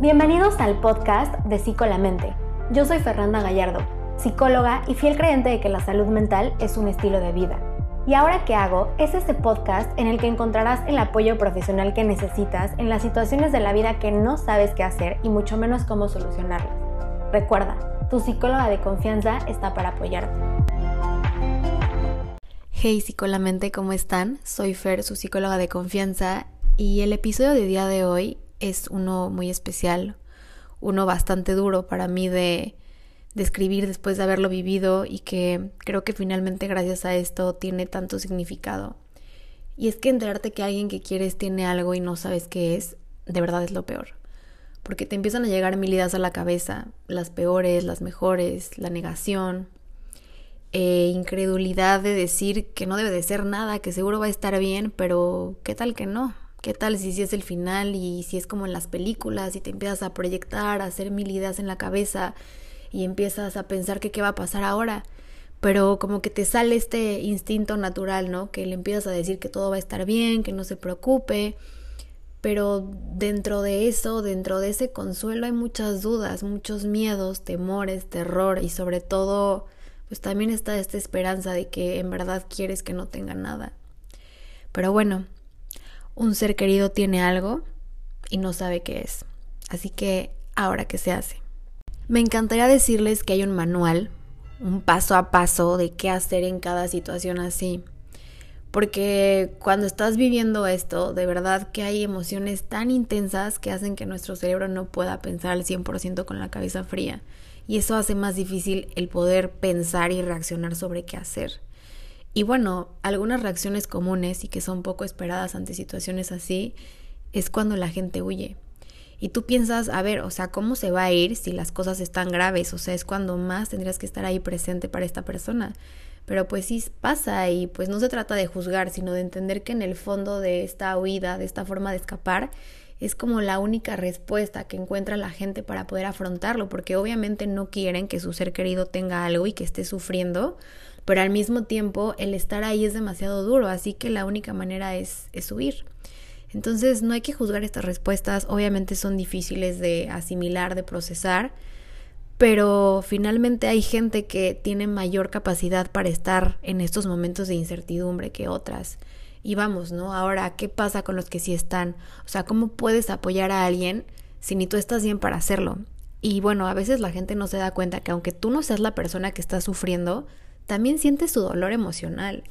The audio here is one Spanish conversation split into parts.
Bienvenidos al podcast de Psicolamente. Yo soy Fernanda Gallardo, psicóloga y fiel creyente de que la salud mental es un estilo de vida. Y ahora que hago es este podcast en el que encontrarás el apoyo profesional que necesitas en las situaciones de la vida que no sabes qué hacer y mucho menos cómo solucionarlas. Recuerda, tu psicóloga de confianza está para apoyarte. Hey psicolamente, ¿cómo están? Soy Fer, su psicóloga de confianza, y el episodio de día de hoy es uno muy especial, uno bastante duro para mí de, de escribir después de haberlo vivido y que creo que finalmente gracias a esto tiene tanto significado. Y es que enterarte que alguien que quieres tiene algo y no sabes qué es, de verdad es lo peor. Porque te empiezan a llegar mil ideas a la cabeza, las peores, las mejores, la negación, e incredulidad de decir que no debe de ser nada, que seguro va a estar bien, pero ¿qué tal que no? ¿Qué tal si, si es el final y si es como en las películas y te empiezas a proyectar, a hacer mil ideas en la cabeza y empiezas a pensar que qué va a pasar ahora? Pero como que te sale este instinto natural, ¿no? Que le empiezas a decir que todo va a estar bien, que no se preocupe. Pero dentro de eso, dentro de ese consuelo hay muchas dudas, muchos miedos, temores, terror y sobre todo, pues también está esta esperanza de que en verdad quieres que no tenga nada. Pero bueno, un ser querido tiene algo y no sabe qué es. Así que, ahora qué se hace. Me encantaría decirles que hay un manual, un paso a paso de qué hacer en cada situación así. Porque cuando estás viviendo esto, de verdad que hay emociones tan intensas que hacen que nuestro cerebro no pueda pensar al 100% con la cabeza fría. Y eso hace más difícil el poder pensar y reaccionar sobre qué hacer. Y bueno, algunas reacciones comunes y que son poco esperadas ante situaciones así es cuando la gente huye. Y tú piensas, a ver, o sea, ¿cómo se va a ir si las cosas están graves? O sea, es cuando más tendrías que estar ahí presente para esta persona. Pero pues sí pasa y pues no se trata de juzgar, sino de entender que en el fondo de esta huida, de esta forma de escapar, es como la única respuesta que encuentra la gente para poder afrontarlo, porque obviamente no quieren que su ser querido tenga algo y que esté sufriendo, pero al mismo tiempo el estar ahí es demasiado duro, así que la única manera es, huir. Entonces no hay que juzgar estas respuestas, obviamente son difíciles de asimilar, de procesar, pero finalmente hay gente que tiene mayor capacidad para estar en estos momentos de incertidumbre que otras. Y vamos, ¿no? Ahora, ¿qué pasa con los que sí están? O sea, ¿cómo puedes apoyar a alguien si ni tú estás bien para hacerlo? Y bueno, a veces la gente no se da cuenta que aunque tú no seas la persona que está sufriendo, también sientes su dolor emocional.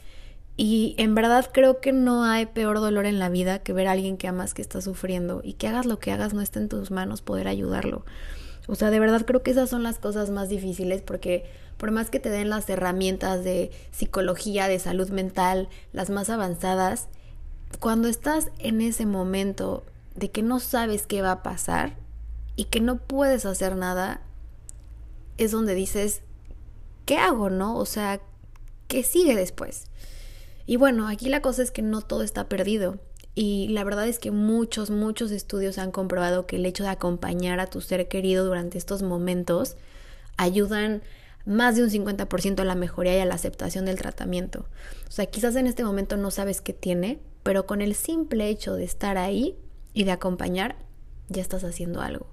Y en verdad creo que no hay peor dolor en la vida que ver a alguien que amas que está sufriendo y que hagas lo que hagas no está en tus manos poder ayudarlo. O sea, de verdad creo que esas son las cosas más difíciles porque por más que te den las herramientas de psicología, de salud mental, las más avanzadas, cuando estás en ese momento de que no sabes qué va a pasar y que no puedes hacer nada, es donde dices, ¿qué hago, no? O sea, ¿qué sigue después? Y bueno, aquí la cosa es que no todo está perdido. Y la verdad es que muchos, muchos estudios han comprobado que el hecho de acompañar a tu ser querido durante estos momentos ayudan más de un 50% a la mejoría y a la aceptación del tratamiento. O sea, quizás en este momento no sabes qué tiene, pero con el simple hecho de estar ahí y de acompañar, ya estás haciendo algo.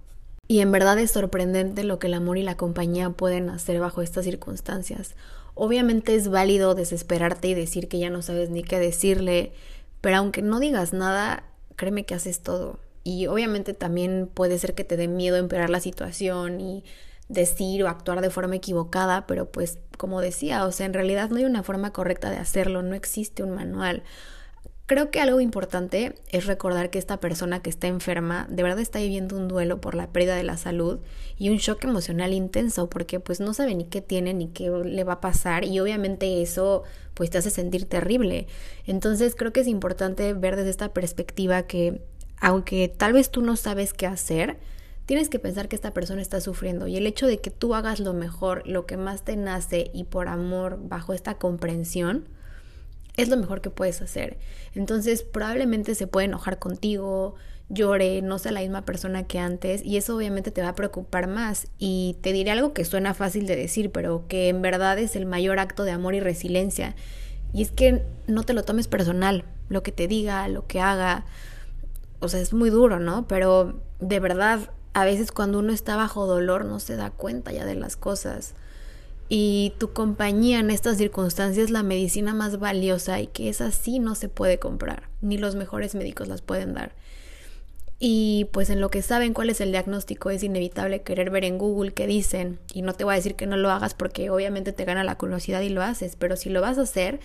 Y en verdad es sorprendente lo que el amor y la compañía pueden hacer bajo estas circunstancias. Obviamente es válido desesperarte y decir que ya no sabes ni qué decirle, pero aunque no digas nada, créeme que haces todo. Y obviamente también puede ser que te dé miedo empeorar la situación y decir o actuar de forma equivocada, pero pues como decía, o sea, en realidad no hay una forma correcta de hacerlo, no existe un manual. Creo que algo importante es recordar que esta persona que está enferma de verdad está viviendo un duelo por la pérdida de la salud y un shock emocional intenso porque pues no sabe ni qué tiene ni qué le va a pasar y obviamente eso pues te hace sentir terrible. Entonces creo que es importante ver desde esta perspectiva que aunque tal vez tú no sabes qué hacer, tienes que pensar que esta persona está sufriendo y el hecho de que tú hagas lo mejor, lo que más te nace y por amor bajo esta comprensión, es lo mejor que puedes hacer. Entonces probablemente se puede enojar contigo, llore, no sea la misma persona que antes y eso obviamente te va a preocupar más. Y te diré algo que suena fácil de decir, pero que en verdad es el mayor acto de amor y resiliencia. Y es que no te lo tomes personal, lo que te diga, lo que haga. O sea, es muy duro, ¿no? Pero de verdad A veces cuando uno está bajo dolor no se da cuenta ya de las cosas. Y tu compañía en estas circunstancias es la medicina más valiosa y que esa sí no se puede comprar, ni los mejores médicos las pueden dar. Y pues en lo que saben cuál es el diagnóstico es inevitable querer ver en Google qué dicen. Y no te voy a decir que no lo hagas porque obviamente te gana la curiosidad y lo haces, pero si lo vas a hacer,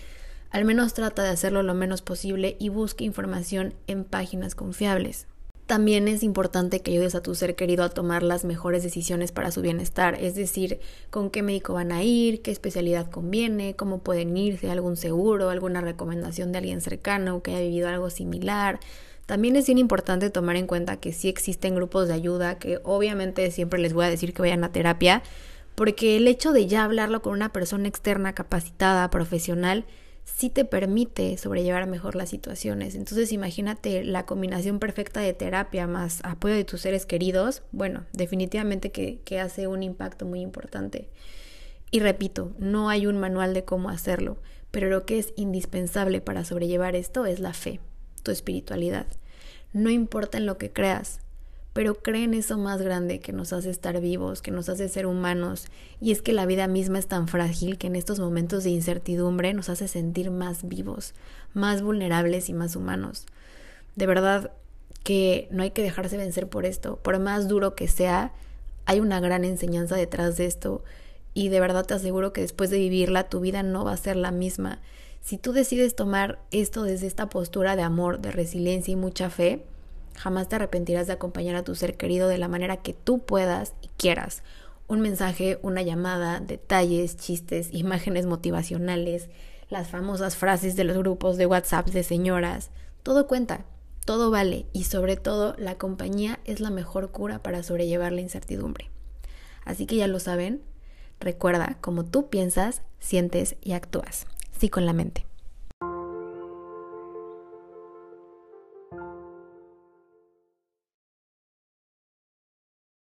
al menos trata de hacerlo lo menos posible y busque información en páginas confiables. También es importante que ayudes a tu ser querido a tomar las mejores decisiones para su bienestar, es decir, con qué médico van a ir, qué especialidad conviene, cómo pueden irse, algún seguro, alguna recomendación de alguien cercano que haya vivido algo similar. También es bien importante tomar en cuenta que sí existen grupos de ayuda, que obviamente siempre les voy a decir que vayan a terapia, porque el hecho de ya hablarlo con una persona externa, capacitada, profesional, sí te permite sobrellevar mejor las situaciones. Entonces imagínate la combinación perfecta de terapia más apoyo de tus seres queridos, bueno, definitivamente que, que hace un impacto muy importante. Y repito, no hay un manual de cómo hacerlo, pero lo que es indispensable para sobrellevar esto es la fe, tu espiritualidad. No importa en lo que creas, pero cree en eso más grande que nos hace estar vivos, que nos hace ser humanos, y es que la vida misma es tan frágil que en estos momentos de incertidumbre nos hace sentir más vivos, más vulnerables y más humanos. De verdad que no hay que dejarse vencer por esto, por más duro que sea, hay una gran enseñanza detrás de esto, y de verdad te aseguro que después de vivirla tu vida no va a ser la misma. Si tú decides tomar esto desde esta postura de amor, de resiliencia y mucha fe, Jamás te arrepentirás de acompañar a tu ser querido de la manera que tú puedas y quieras. Un mensaje, una llamada, detalles, chistes, imágenes motivacionales, las famosas frases de los grupos de WhatsApp de señoras. Todo cuenta, todo vale y sobre todo la compañía es la mejor cura para sobrellevar la incertidumbre. Así que ya lo saben, recuerda, como tú piensas, sientes y actúas. Sí con la mente.